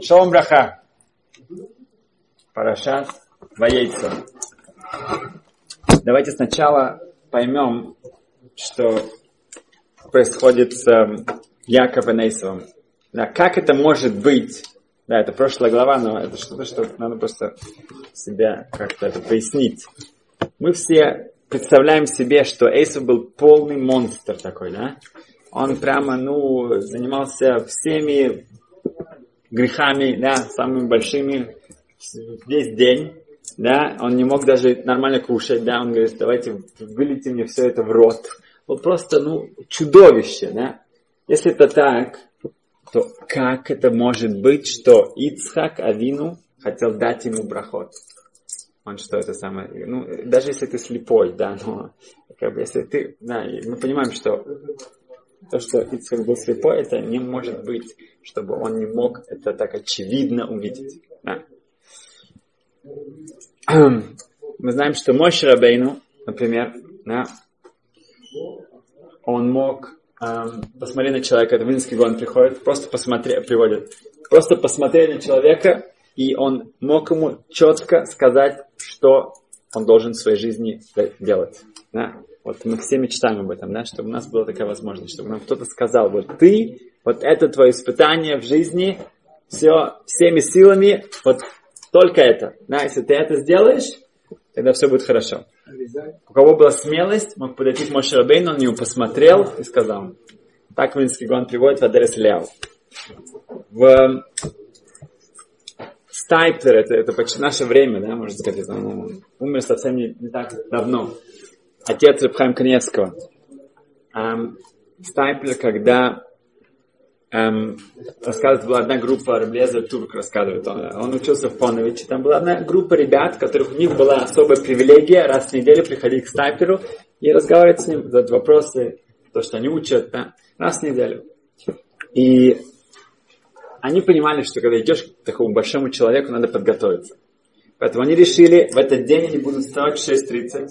Шалом браха. Парашат Ваейца. Давайте сначала поймем, что происходит с эм, Яковом Нейсовым. Да, как это может быть? Да, это прошлая глава, но это что-то, что надо просто себя как-то это пояснить. Мы все представляем себе, что Эйсов был полный монстр такой, да? Он прямо, ну, занимался всеми грехами, да, самыми большими весь день, да, он не мог даже нормально кушать, да, он говорит, давайте вылейте мне все это в рот. Вот просто, ну, чудовище, да. Если это так, то как это может быть, что Ицхак Авину хотел дать ему брахот? Он что это самое, ну, даже если ты слепой, да, но как бы если ты, да, мы понимаем, что то, что Ицхак был слепой, это не может быть, чтобы он не мог это так очевидно увидеть. Да. Мы знаем, что Мой Рабейну, например, да, он мог эм, посмотреть на человека, это Винский гон приходит, просто посмотреть, приводит, просто посмотреть на человека, и он мог ему четко сказать, что он должен в своей жизни делать. Да? Вот мы все мечтаем об этом, да, чтобы у нас была такая возможность, чтобы нам кто-то сказал, вот ты, вот это твое испытание в жизни, все, всеми силами, вот только это. Да, если ты это сделаешь, тогда все будет хорошо. У кого была смелость, мог подойти к Моше Рабейну, он него посмотрел и сказал. Так Минский гон приводит в Адрес Ляу. В Стайплер, это, это почти наше время, да, можно сказать, он умер совсем не, не так давно отец Рабхайм Каневского. Эм, Стайплер, когда эм, рассказывает, была одна группа Раблеза Турк, рассказывает он. Он учился в Поновиче. Там была одна группа ребят, которых у них была особая привилегия раз в неделю приходить к Стайплеру и разговаривать с ним, задать вопросы, то, что они учат, да, раз в неделю. И они понимали, что когда идешь к такому большому человеку, надо подготовиться. Поэтому они решили, в этот день они будут вставать в 6.30,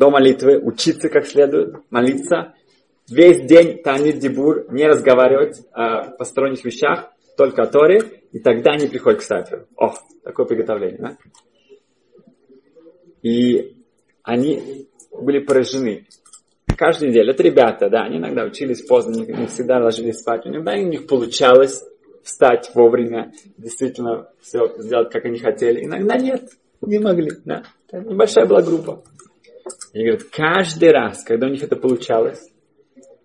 до молитвы, учиться как следует, молиться, весь день Танит Дибур, не разговаривать о посторонних вещах, только о Торе, и тогда они приходят к Саферу. О, такое приготовление, да? И они были поражены. Каждую неделю. Это ребята, да, они иногда учились поздно, не, не всегда ложились спать. Иногда у них получалось встать вовремя, действительно все сделать, как они хотели. Иногда нет, не могли, да. Это небольшая была группа. И говорит, каждый раз, когда у них это получалось,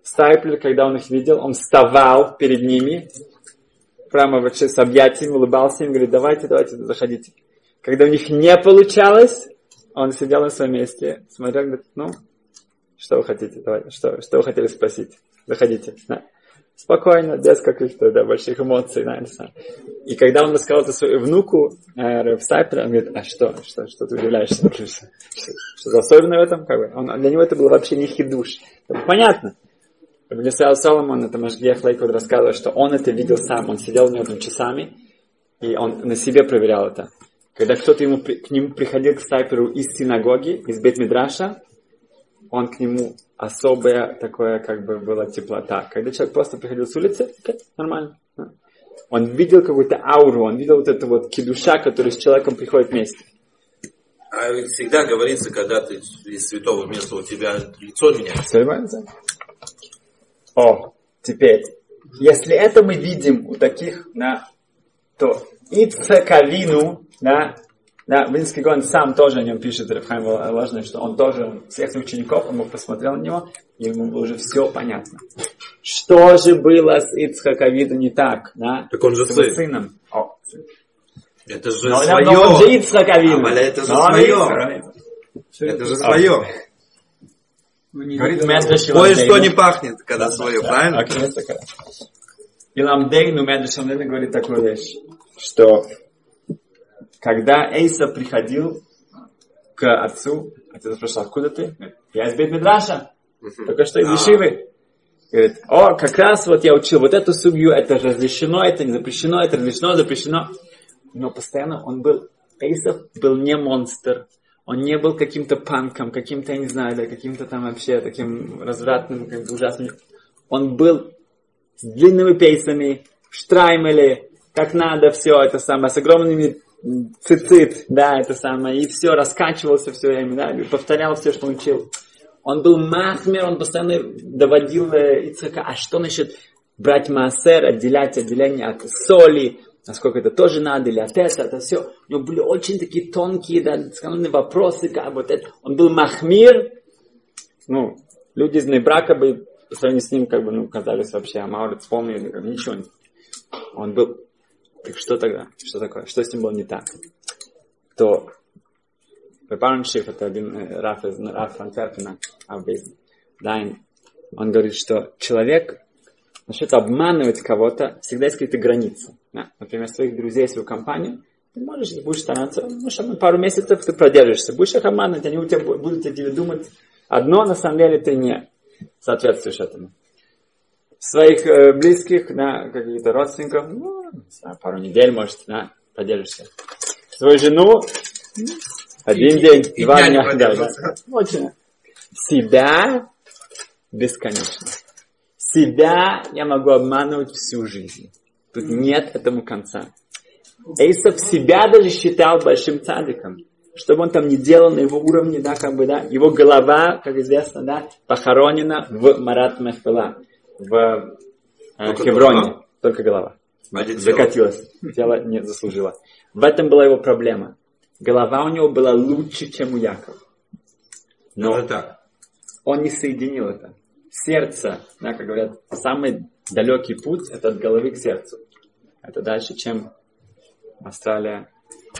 Стайплер, когда он их видел, он вставал перед ними, прямо вообще с объятиями, улыбался им, говорит, давайте, давайте, заходите. Когда у них не получалось, он сидел на своем месте, смотрел, говорит, ну, что вы хотите, давайте, что, что вы хотели спросить, заходите. Спокойно, без каких-то да, больших эмоций. Да, и когда он рассказал это своему внуку, э, в Сайпре, он говорит, а что, что, что ты удивляешься? Что, что, особенное в этом? Как бы? он, для него это было вообще не хидуш. Понятно. Бнесел Соломон, это Машгех Лейквуд рассказывает, что он это видел сам, он сидел у него там часами, и он на себе проверял это. Когда кто-то ему, к нему приходил к Сайперу из синагоги, из Бет-Мидраша, он к нему особая такое как бы была теплота. Когда человек просто приходил с улицы, okay, нормально. Он видел какую-то ауру, он видел вот эту вот кидуша, который с человеком приходит вместе. А ведь всегда говорится, когда ты из святого места у тебя лицо меняется. О, теперь, если это мы видим у таких, да, то Ицекавину, да, да, Винский Гон сам тоже о нем пишет, Рабхайм важно, что он тоже, всех своих учеников, он посмотрел на него, и ему было уже все понятно. Что же было с Ицхаковиду не так, да? Так он же с сын. сыном. О, Это же но, свое. но он же Ицхаковиду. А, это же Но свое. Это же свое. Говорит Медреш Кое-что не пахнет, когда свое, правильно? Иламдейну Медреш Иламдейну говорит такую вещь, что когда Эйса приходил к отцу, отец спрашивал, откуда ты? Я из Бет Медраша, только что из Ешивы. Говорит, о, как раз вот я учил вот эту судью, это разрешено, это не запрещено, это разрешено, запрещено. Но постоянно он был, Эйсов был не монстр, он не был каким-то панком, каким-то, я не знаю, да, каким-то там вообще таким развратным, как ужасным. Он был с длинными пейсами, в штраймеле, как надо, все это самое, с огромными цицит, да, это самое, и все, раскачивался все время, да, повторял все, что учил. Он был махмер, он постоянно доводил э, Ицхака, а что насчет брать маасер, отделять отделение от соли, насколько это тоже надо, или от этого, это все. У него были очень такие тонкие, да, скромные вопросы, как вот это. Он был махмир, ну, люди из Небрака бы по сравнению с ним, как бы, ну, казались вообще, а Маурец вспомнили, ничего не. Он был, так что тогда? Что такое? Что с ним было не так? То Пепарншиф, это один э, Раф из Антверпена, да, он говорит, что человек насчет обманывать кого-то, всегда есть какие-то границы. Да? Например, своих друзей, свою компанию, ты можешь, будешь стараться, ну, пару месяцев ты продержишься, будешь их обманывать, они у тебя будут о тебе думать одно, на самом деле ты не соответствуешь этому. Своих э, близких, да, каких-то родственников, ну, знаю, пару недель, может, да, продержишься. Свою жену, один и, день, и, два дня, да, да. Очень. Себя бесконечно. Себя я могу обманывать всю жизнь. Тут нет этому конца. Эйсов себя даже считал большим цадиком. Что бы он там не делал на его уровне, да, как бы, да, его голова, как известно, да, похоронена в Марат Мехпела, в э, Хевроне. Только голова. А Закатилась. Тело не заслужило. В этом была его проблема. Голова у него была лучше, чем у Якова. Но он не соединил это сердце, да, как говорят, самый далекий путь это от головы к сердцу. Это дальше, чем Австралия,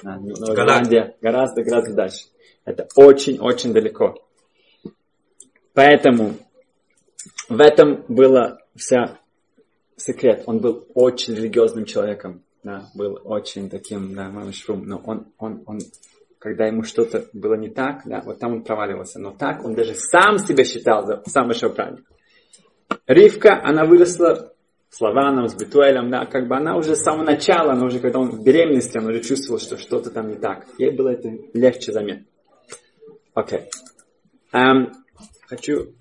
Новая Зеландия, гораздо, гораздо дальше. Это очень-очень далеко. Поэтому в этом было вся секрет. Он был очень религиозным человеком, да, был очень таким, да, мамашрум, но он, он, он когда ему что-то было не так, да, вот там он проваливался. Но так он даже сам себя считал за большого праведника. Ривка, она выросла с Лаваном, с Бетуэлем, да, как бы она уже с самого начала, она уже, когда он в беременности, она уже чувствовала, что что-то там не так. Ей было это легче заметно. Окей. Okay. Um, эм, хочу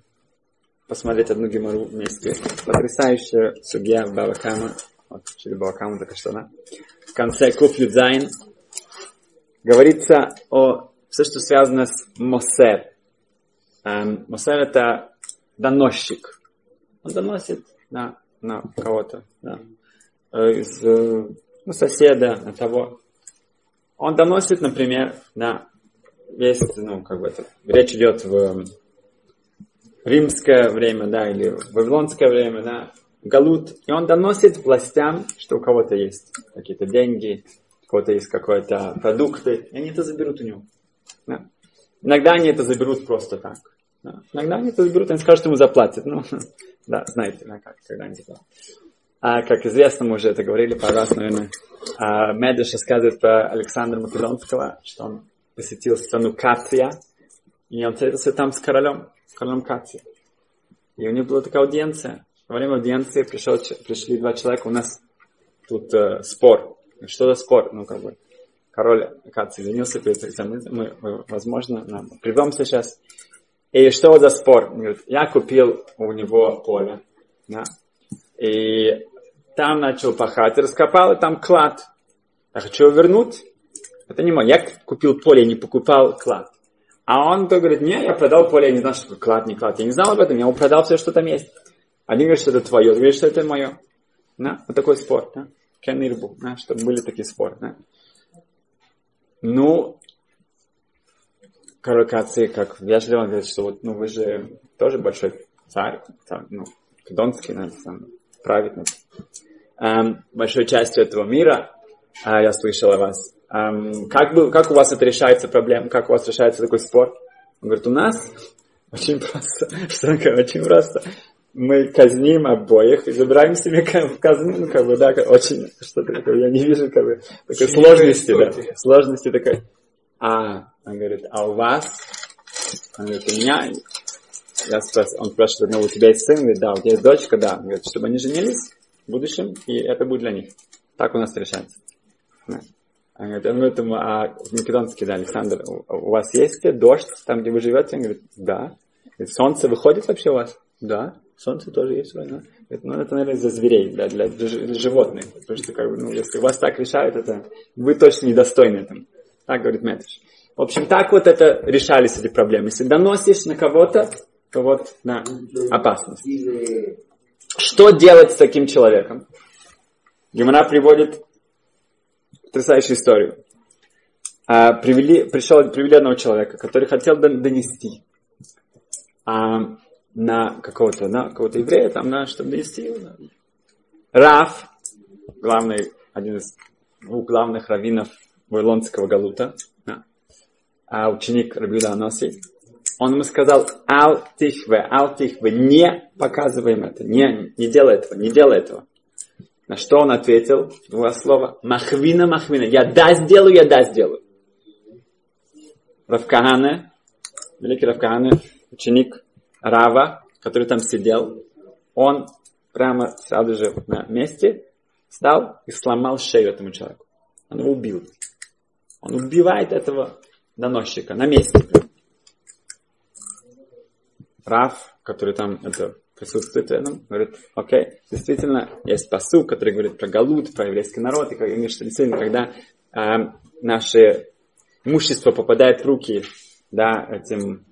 посмотреть одну гемору вместе. Потрясающая судья Бабакама. Вот, чили Бабакама что, да? В конце Куф Юдзайн говорится о все, что связано с Мосер. Эм, Мосер это доносчик. Он доносит на, на кого-то, да. Э, из э, ну, соседа, на того. Он доносит, например, на есть, ну, как бы это, речь идет в римское время, да, или вавилонское время, да, Галут, и он доносит властям, что у кого-то есть какие-то деньги, у кого-то есть какие-то продукты, и они это заберут у него. Да. Иногда они это заберут просто так. Да. Иногда они это заберут, они скажут, ему заплатят. Ну, да, знаете, да, как когда-нибудь. А, как известно, мы уже это говорили пару раз, наверное. А, Медиш рассказывает про Александра Македонского, что он посетил страну Катрия, и он встретился там с королем, королем Катрии. И у них была такая аудиенция. Во время аудиенции пришел, пришли два человека, у нас тут э, спор что за спор? Ну, как бы, король, оказывается, извинился перед царем. Мы, мы, возможно, нам прервемся сейчас. И что за спор? Он говорит, я купил у него поле. Да? И там начал пахать, раскопал, и там клад. Я хочу его вернуть. Это не мой. Я купил поле, не покупал клад. А он то говорит, не, я продал поле, я не знал, что такое клад, не клад. Я не знал об этом, я ему продал все, что там есть. Один говорит, что это твое, другой говорит, что это мое. Да? Вот такой спор. Да? Кенирбу, да, чтобы были такие споры. Да. Ну, Каракации, как вежливо говорит, что вот, ну, вы же тоже большой царь, там, ну, Донский, да, там, праведник. Эм, большой частью этого мира, э, я слышал о вас. Как, бы, как у вас это решается проблема, как у вас решается такой спор? Он говорит, у нас очень просто. Что такое? Очень просто мы казним обоих и забираем себе казну, ну, как бы, да, очень, что-то такое, я не вижу, как бы, такой сложности, да, сложности такой. А, он говорит, а у вас? Он говорит, у меня, я спрашиваю, он спрашивает, ну, у тебя есть сын? Говорит, да, у тебя есть дочка, да. Он говорит, чтобы они женились в будущем, и это будет для них. Так у нас решается. Он говорит, он говорит а в Македонске, да, Александр, у, вас есть дождь там, где вы живете? Он говорит, да. Говорит, солнце выходит вообще у вас? Да. Солнце тоже есть. Да? Это, ну, это, наверное, для зверей, да, для, для животных. Потому что, как бы, ну, если вас так решают, это вы точно недостойны этого. Так говорит Метрич. В общем, так вот это решались эти проблемы. Если доносишь на кого-то, то вот на опасность. Что делать с таким человеком? Гемора приводит потрясающую историю. А, привели, пришел, привели одного человека, который хотел донести а, на какого-то, на какого-то еврея, там, на, чтобы донести его. Раф, главный, один из двух главных раввинов Вавилонского Галута, да, а ученик Рабиуда Аноси, он ему сказал, ал тихве, ал тихве, не показываем это, не, не делай этого, не делай этого. На что он ответил? Два слова. Махвина, махвина. Я да сделаю, я да сделаю. Равкахане, великий Равкахане, ученик Рава, который там сидел, он прямо сразу же на месте встал и сломал шею этому человеку. Он его убил. Он убивает этого доносчика на месте. Рав, который там это присутствует рядом, говорит, окей, действительно, есть посыл, который говорит про Галут, про еврейский народ, и как, что действительно, когда э, наше имущество попадает в руки да, этим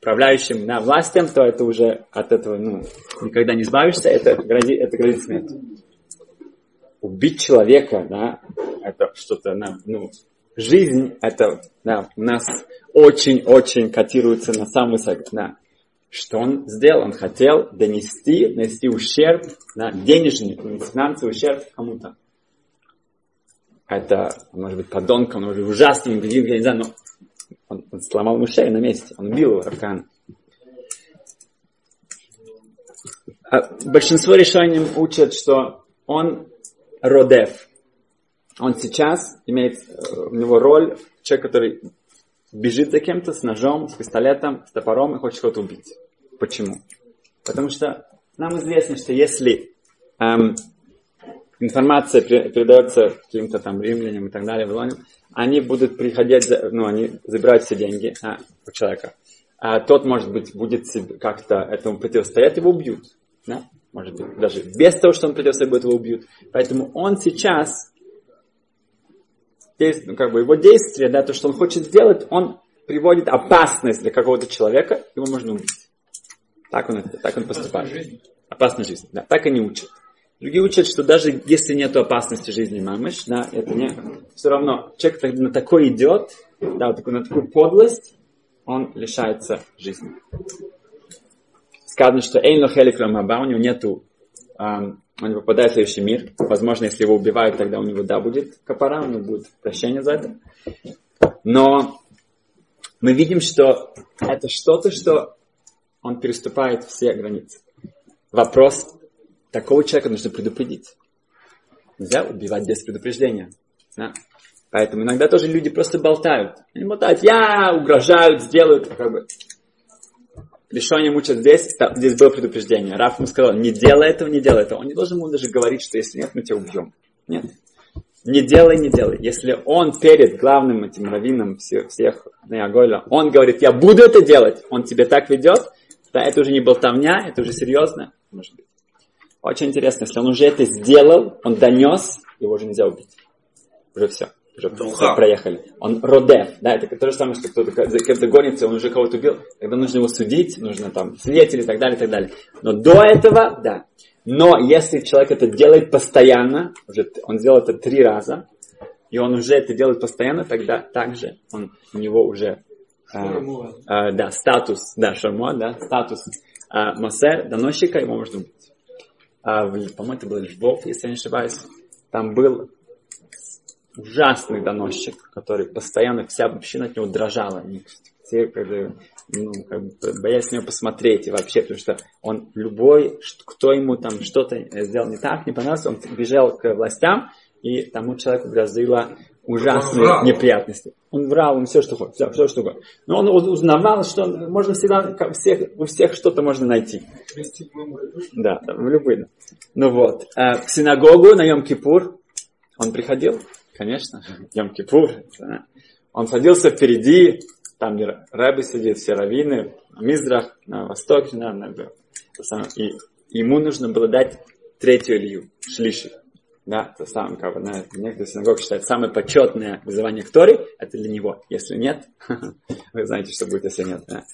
управляющим на властям, то это уже от этого ну, никогда не избавишься, это грозит, это грозит смертью. Убить человека, да, это что-то, ну, жизнь, это да, у нас очень-очень котируется на самый высок, да, что он сделал? Он хотел донести, нанести ущерб, да, денежный, финансовый ущерб кому-то. Это, может быть, подонком, может быть, ужасным, я не знаю, но он, он сломал ему шею на месте, он убил его, Равкана. А большинство решений учат, что он родев. Он сейчас имеет э, у него роль человека, который бежит за кем-то с ножом, с пистолетом, с топором и хочет кого-то убить. Почему? Потому что нам известно, что если эм, информация передается каким-то там римлянам и так далее, вавилоням, они будут приходить, ну, они забирают все деньги а, у человека. А тот, может быть, будет как-то этому противостоять, его убьют. Да? Может быть, даже без того, что он противостоит, его убьют. Поэтому он сейчас как бы его действие, да, то, что он хочет сделать, он приводит опасность для какого-то человека, его можно убить. Так он, так он поступает. Опасная жизнь. Да, так они учат. Другие учат, что даже если нет опасности жизни мамыш, да, это не, все равно человек на такой идет, да, вот на такую подлость, он лишается жизни. Сказано, что Эйн Лохелик Рамаба, у него нету он попадает в следующий мир. Возможно, если его убивают, тогда у него, да, будет капара, у него будет прощение за это. Но мы видим, что это что-то, что он переступает все границы. Вопрос, такого человека нужно предупредить. Нельзя убивать без предупреждения. Да? Поэтому иногда тоже люди просто болтают. Они болтают, я угрожают, сделают. Как бы. Решение мучат здесь, здесь было предупреждение. Раф ему сказал, не делай этого, не делай этого. Он не должен ему даже говорить, что если нет, мы тебя убьем. Нет. Не делай, не делай. Если он перед главным этим раввином всех, всех Неагойла, он говорит, я буду это делать, он тебе так ведет, да, это уже не болтовня, это уже серьезно, может быть. Очень интересно, если он уже это сделал, он донес, его уже нельзя убить. Уже все. Уже все проехали. Он родев, да, это то же самое, что кто-то кем-то гонится, он уже кого-то убил. Тогда нужно его судить, нужно там свидетели и так далее, и так далее. Но до этого, да. Но если человек это делает постоянно, уже он сделал это три раза, и он уже это делает постоянно, тогда также он, у него уже а, а, да, статус, да, шармо, да, статус а, Мосер, доносчика, его можно убить. А, по-моему, это был Львов, если я не ошибаюсь. Там был ужасный доносчик, который постоянно вся община от него дрожала. Все как бы, ну, как бы боялись на него посмотреть и вообще, потому что он любой, кто ему там что-то сделал не так, не понравилось, он бежал к властям, и тому человеку грозило ужасные он неприятности. Он врал, он все, что хочет, все, все, что хочет. Но он узнавал, что можно всегда, всех, у всех что-то можно найти. Да, в любые. Ну вот. Э, в синагогу на Йом-Кипур он приходил, конечно, Йом-Кипур. Да. Он садился впереди, там Рэбби сидит, все раввины, на Мизрах, на востоке, на, на, И ему нужно было дать третью Илью, шлиши. Да, то самое, как бы, на некоторых синагогах считают, самое почетное вызывание к Торе, это для него. Если нет, вы знаете, что будет, если нет. Да?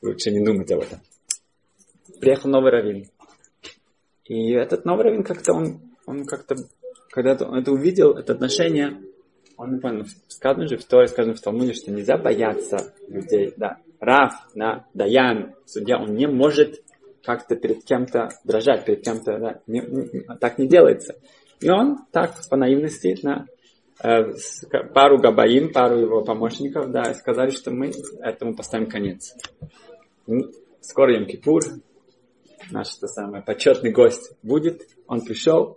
Лучше не думать об этом. Приехал новый раввин. И этот новый раввин как-то, он, он как-то, когда он это увидел, это отношение, он понял, сказано же в Торе, сказано в Талмуде, что нельзя бояться людей. Да. Раф, да, Даян, судья, он не может как-то перед кем-то дрожать, перед кем-то, да, не, не, так не делается. И он так, по наивности, да, э, пару габаин, пару его помощников, да, сказали, что мы этому поставим конец. Скоро Йом-Кипур, наш то самый почетный гость будет, он пришел,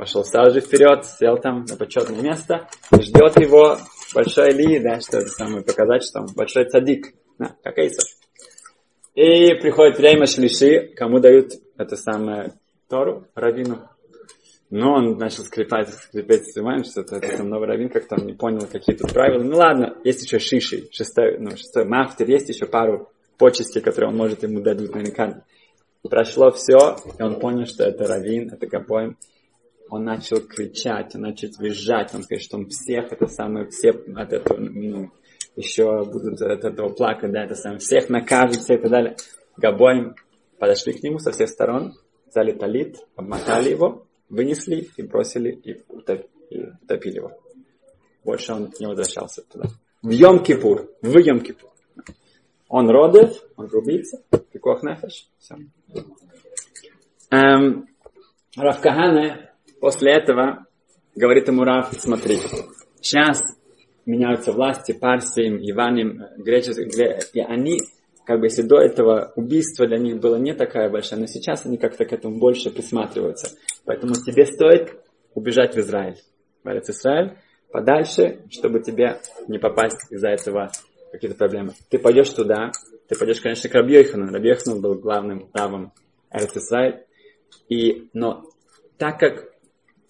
пошел сразу же вперед, сел там на почетное место, ждет его большой Ли, да, что это самое показать, что он большой цадик, да, как Эйсов. И приходит время шлиши, кому дают это самое Тору, Равину. Но он начал скрипать, скрипеть, понимаем, что это, это новый раввин как-то он не понял какие тут правила. Ну ладно, есть еще шиши, шестой, ну, шестой мафтер, есть еще пару почести, которые он может ему дадут наверняка. Прошло все, и он понял, что это раввин, это Габоем. Он начал кричать, он начал визжать, он говорит, что он всех, это самое, все от этого, ну, еще будут от этого плакать, да, это самое, всех накажет, всех и так далее. Габоем подошли к нему со всех сторон, взяли талит, обмотали его, вынесли и бросили и, утоп, и утопили его. Больше он не возвращался туда. В Йом-Кипур, в Йом-Кипур. Он родит, он грубится, пикох нефеш, все. Эм, Равкахане после этого говорит ему Рав, смотри, сейчас меняются власти, Парсием, Иваним, греческим, и они, как бы, если до этого убийство для них было не такая большая, но сейчас они как-то к этому больше присматриваются. Поэтому тебе стоит убежать в Израиль. В Израиль подальше, чтобы тебе не попасть из-за этого какие-то проблемы. Ты пойдешь туда, ты пойдешь, конечно, к Рабьехану. Рабьехан был главным правом Эрцисрай. И, но так как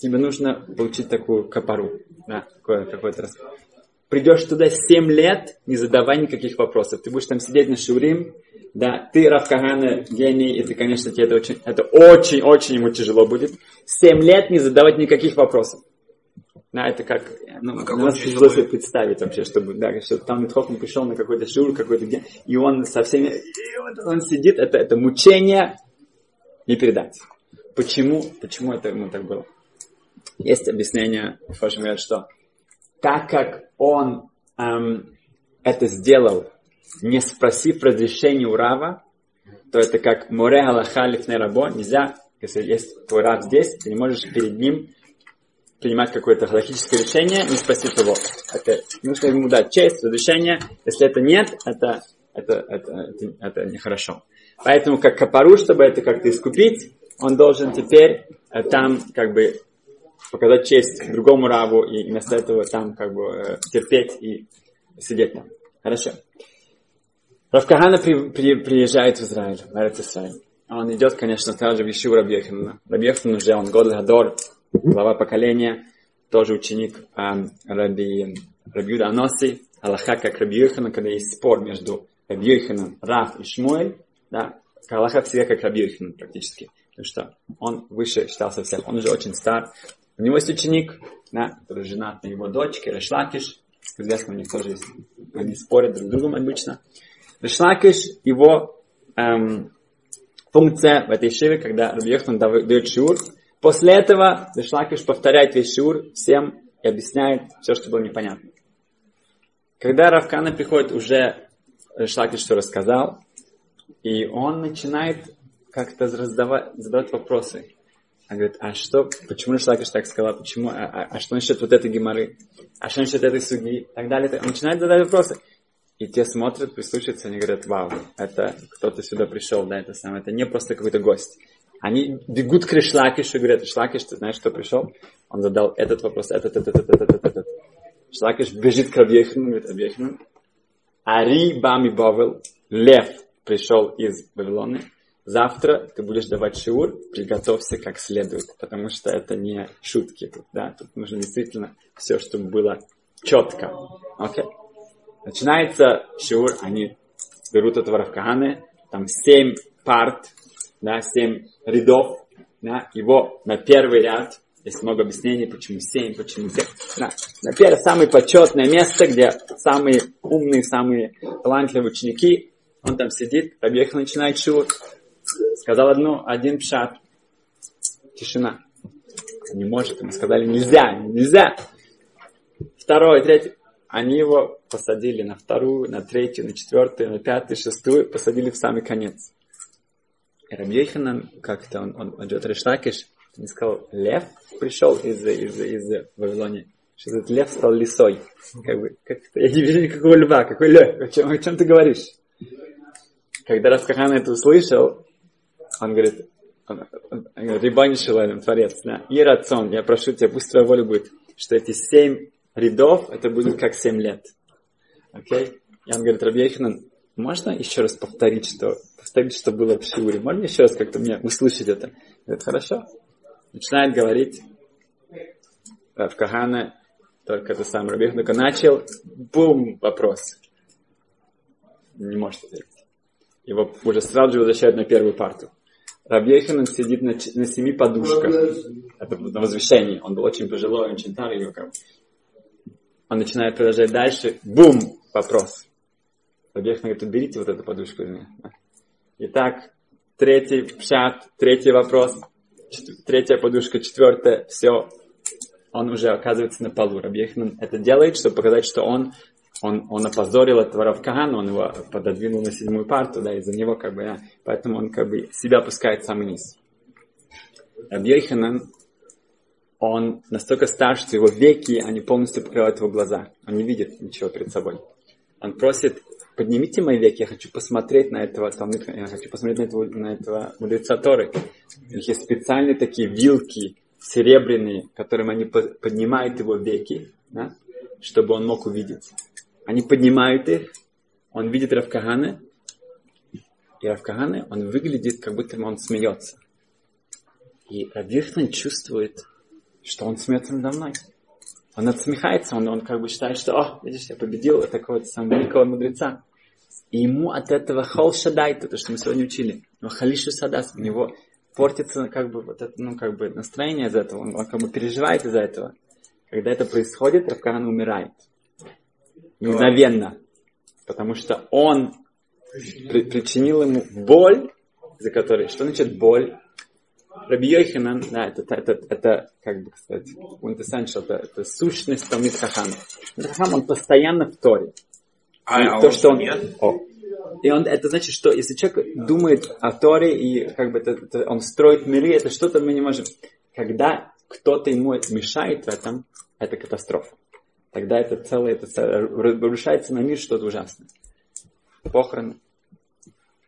тебе нужно получить такую капару, да, какой, какой-то раз. Придешь туда 7 лет, не задавай никаких вопросов. Ты будешь там сидеть на Шурим, да, ты Равкагана гений, и ты, конечно, тебе это очень, это очень, очень ему тяжело будет. 7 лет не задавать никаких вопросов. Да, это как, ну, а у нас тяжело себе представить вообще, чтобы, да, что там Митхохм пришел на какой-то шур, какой-то где, и он со всеми, вот он сидит, это, это мучение не передать. Почему, почему это ему так было? Есть объяснение, говорят, что так как он эм, это сделал, не спросив разрешения у Рава, то это как море Аллаха лифне рабо, нельзя, если есть твой раб здесь, ты не можешь перед ним принимать какое-то галактическое решение, не спросив его. Это, нужно ему дать честь, разрешение. Если это нет, это, это, это, это, это нехорошо. Поэтому как капару, чтобы это как-то искупить, он должен теперь э, там как бы показать честь другому рабу и вместо этого там как бы э, терпеть и сидеть там. Хорошо. Равкахана при, при, приезжает в Израиль, в Израиль. Он идет, конечно, также в Ишур Рабьехана. Рабьехан уже, он год Гадор, глава поколения, тоже ученик э, Раби, Раби Аноси, Аллаха как Раби Йохана, когда есть спор между Раби Йоханом, Раф и Шмуэль, да, Аллаха всегда как Раби Йохан практически, потому что он выше считался всех, он уже очень стар. У него есть ученик, да, который женат на его дочке, Решлакиш, известно, у них тоже есть, они спорят друг с другом обычно. Решлакиш, его эм, функция в этой шиве, когда Йохан дает шиур, После этого Ришлакиш повторяет весь шиур всем и объясняет все, что было непонятно. Когда Равкана приходит, уже Ришлакиш все рассказал, и он начинает как-то задавать, задавать вопросы. Он говорит, а что, почему Ришлакиш так сказал, почему, а, а, а что насчет вот этой геморы, а что насчет этой судьи, и так далее. Он начинает задавать вопросы. И те смотрят, прислушиваются, они говорят, вау, это кто-то сюда пришел, да, это самое, это не просто какой-то гость. Они бегут к Ришлакишу и говорят, Ришлакиш, ты знаешь, кто пришел? Он задал этот вопрос, этот, этот, этот, этот, этот. этот. Ришлакиш бежит к Рабьехну, говорит, Рабьехну, Ари Бами Бавел, лев пришел из Вавилона, завтра ты будешь давать шиур, приготовься как следует, потому что это не шутки тут, да, тут нужно действительно все, чтобы было четко. Окей. Okay. Начинается шиур, они берут этого Равкаханы, там семь парт да, семь рядов, да, его на первый ряд, есть много объяснений, почему семь, почему семь. Да, на первое, самое почетное место, где самые умные, самые талантливые ученики, он там сидит, Рабьеха начинает шивут. Сказал одну, один пшат. Тишина. Не может, ему сказали, нельзя, нельзя. Второй, третий. Они его посадили на вторую, на третью, на четвертую, на пятую, шестую, посадили в самый конец. И Рабьеханан, как-то он, он, он идет Решлакиш, он сказал, лев пришел из, из, из Вавилонии, что этот лев стал лисой. Как бы, как я не вижу никакого льва, какой лев, о чем, о чем ты говоришь? Когда Раскахан это услышал, он говорит, Рибани Шилалем, Творец, да, и рацион, я прошу тебя, пусть твоя воля будет, что эти семь рядов, это будет как семь лет. Окей? Okay? И он говорит, Рабьехинан, можно еще раз повторить, что, повторить, что было в Шиуре? Можно еще раз как-то мне услышать это? Говорит, хорошо. Начинает говорить в Кахана, только это сам Рабих только начал, бум, вопрос. Не может ответить. Его уже сразу же возвращают на первую парту. Рабьеханан сидит на, на семи подушках. Это на возвышении. Он был очень пожилой, очень старый. Он начинает продолжать дальше. Бум! Вопрос. Рабьехан говорит, уберите вот эту подушку из меня. Итак, третий пшат, третий вопрос, третья подушка, четвертая, все. Он уже оказывается на полу. Рабьехан это делает, чтобы показать, что он он, он опозорил этого Равкагана, он его пододвинул на седьмую парту, да, из-за него как бы, да, поэтому он как бы себя опускает в самый низ. Он настолько стар, что его веки, они полностью покрывают его глаза. Он не видит ничего перед собой. Он просит, поднимите мои веки, я хочу посмотреть на этого я хочу посмотреть на этого, на этого мудреца Торы. У них есть специальные такие вилки серебряные, которым они поднимают его веки, да, чтобы он мог увидеть. Они поднимают их, он видит Равкагана, и Равкагана, он выглядит, как будто он смеется. И Равирхан чувствует, что он смеется надо мной. Он отсмехается, он, он как бы считает, что, о, видишь, я победил такого самого великого мудреца. И ему от этого хол шадай, то, что мы сегодня учили, но халишу садас, у него портится как бы вот это, ну, как бы настроение из этого, он, он как бы переживает из-за этого. Когда это происходит, Равкаган умирает мгновенно. Потому что он при, причинил ему боль, за которой... Что значит боль? Раби Йоханан, да, это, это, это, это, как бы сказать, quintessential, это, это сущность Талмит Хахама. Хахам, он постоянно в Торе. А, и а то, он что он, нет? о, и он, это значит, что если человек думает о Торе и как бы это, это, он строит миры, это что-то мы не можем. Когда кто-то ему мешает в этом, это катастрофа тогда это целое, это целое, разрушается на мир что-то ужасное. Похороны.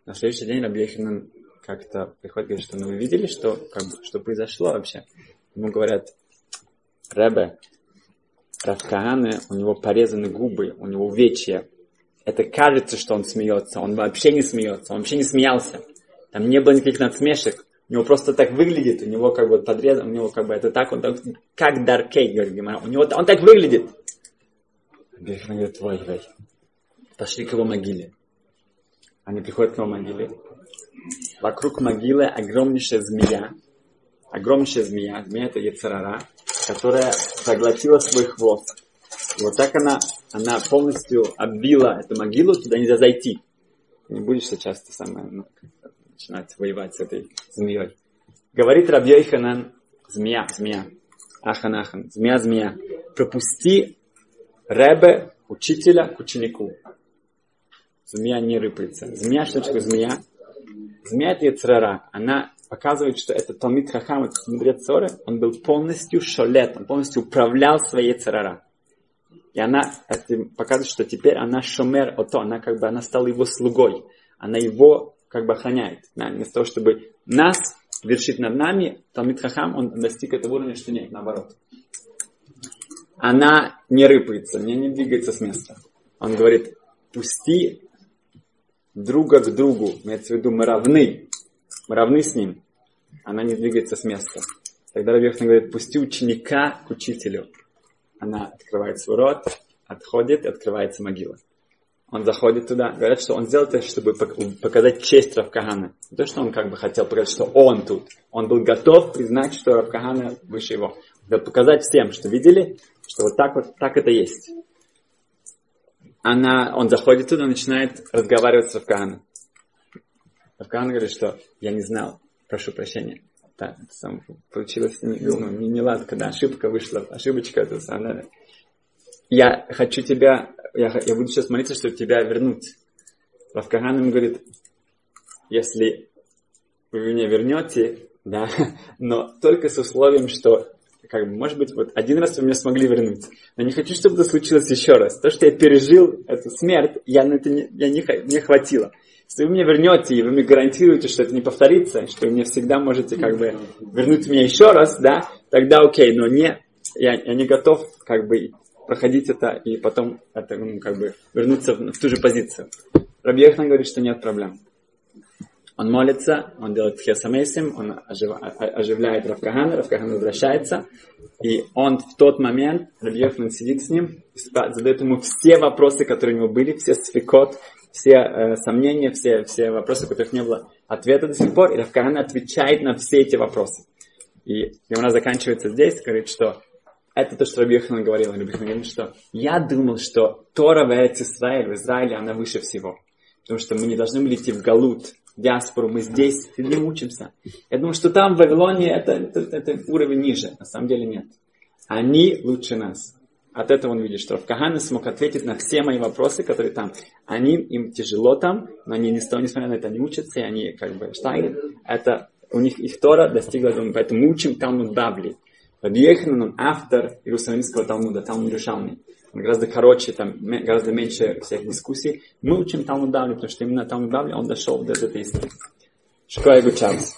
На следующий день Рабьехин как-то приходит говорит, что ну вы видели, что, как что произошло вообще? Ему говорят, Ребе, Равкааны, у него порезаны губы, у него увечья. Это кажется, что он смеется, он вообще не смеется, он вообще не смеялся. Там не было никаких надсмешек. У него просто так выглядит, у него как бы подрезан, у него как бы это так, он так, как Даркей, говорит Гимара. У него он так выглядит. Бехна говорит, вай, вай. Пошли к его могиле. Они приходят к его могиле. Вокруг могилы огромнейшая змея. Огромнейшая змея. Змея это Яцерара, которая заглотила свой хвост. И вот так она, она полностью оббила эту могилу, туда нельзя зайти. Не будешь сейчас ты самое, ну, начинать воевать с этой змеей. Говорит Рабьёйханан, змея, змея, ахан, ахан, змея, змея, пропусти Ребе, учителя к ученику. Змея не рыпается. Змея, что такое змея? Змея это Яцрара. Она показывает, что этот Талмит Хахам, этот мудрец Соры, он был полностью шолет, он полностью управлял своей царара. И она это показывает, что теперь она шомер ото, она как бы она стала его слугой. Она его как бы охраняет. Да, вместо того, чтобы нас вершить над нами, Талмит Хахам, он достиг этого уровня, что нет, наоборот она не рыпается, не, не двигается с места. Он говорит, пусти друга к другу, имеется в виду, мы равны, мы равны с ним. Она не двигается с места. Тогда Рабьехна говорит, пусти ученика к учителю. Она открывает свой рот, отходит и открывается могила. он заходит туда, говорят, что он сделал это, чтобы показать честь Равкахана. Не то, что он как бы хотел показать, что он тут. Он был готов признать, что Равкахана выше его. Хотел показать всем, что видели, что вот так вот, так это есть. Она, он заходит туда, начинает разговаривать с Равкаханом. Равкахан говорит, что я не знал, прошу прощения. Да, это сам, получилось ну, не, не ладко, да, ошибка вышла, ошибочка, это самое. Я хочу тебя, я, я буду сейчас молиться, чтобы тебя вернуть. Равкахан ему говорит, если вы меня вернете, да, но только с условием, что как бы, может быть, вот один раз вы меня смогли вернуть. Но не хочу, чтобы это случилось еще раз. То, что я пережил эту смерть, я на это не, я не, не хватило. Если вы мне вернете, и вы мне гарантируете, что это не повторится, что вы мне всегда можете как бы вернуть меня еще раз, да, тогда окей, но не, я, я не готов как бы проходить это и потом это, ну, как бы вернуться в, в ту же позицию. Рабьехна говорит, что нет проблем. Он молится, он делает тхесамейсим, он ожив, оживляет Равкахана, Равкахан возвращается, и он в тот момент, Рабьехман сидит с ним, задает ему все вопросы, которые у него были, все свекот, все э, сомнения, все, все вопросы, которых не было ответа до сих пор, и Равкахан отвечает на все эти вопросы. И Гимара заканчивается здесь, говорит, что это то, что Рабьехан говорил. Рабьехан говорит, что я думал, что Тора в Израиль, в Израиле, она выше всего. Потому что мы не должны были идти в Галут, диаспору, мы здесь сидим, учимся. Я думаю, что там в Вавилоне это, это, это уровень ниже. На самом деле нет. Они лучше нас. От этого он видит, что Равкахана смог ответить на все мои вопросы, которые там. Они, им тяжело там, но они, несмотря на это, они учатся, и они как бы штайны. Это у них их Тора достигла, думаю, поэтому мы учим Талмуд Бабли. Рабиеханан, автор Иерусалимского Талмуда, Талмуд Рушалми гораздо короче, там гораздо меньше всех дискуссий. Мы учим Талмуд Бавли, потому что именно Талмуд Бавли, он дошел до этой истины. Школа Гучарс.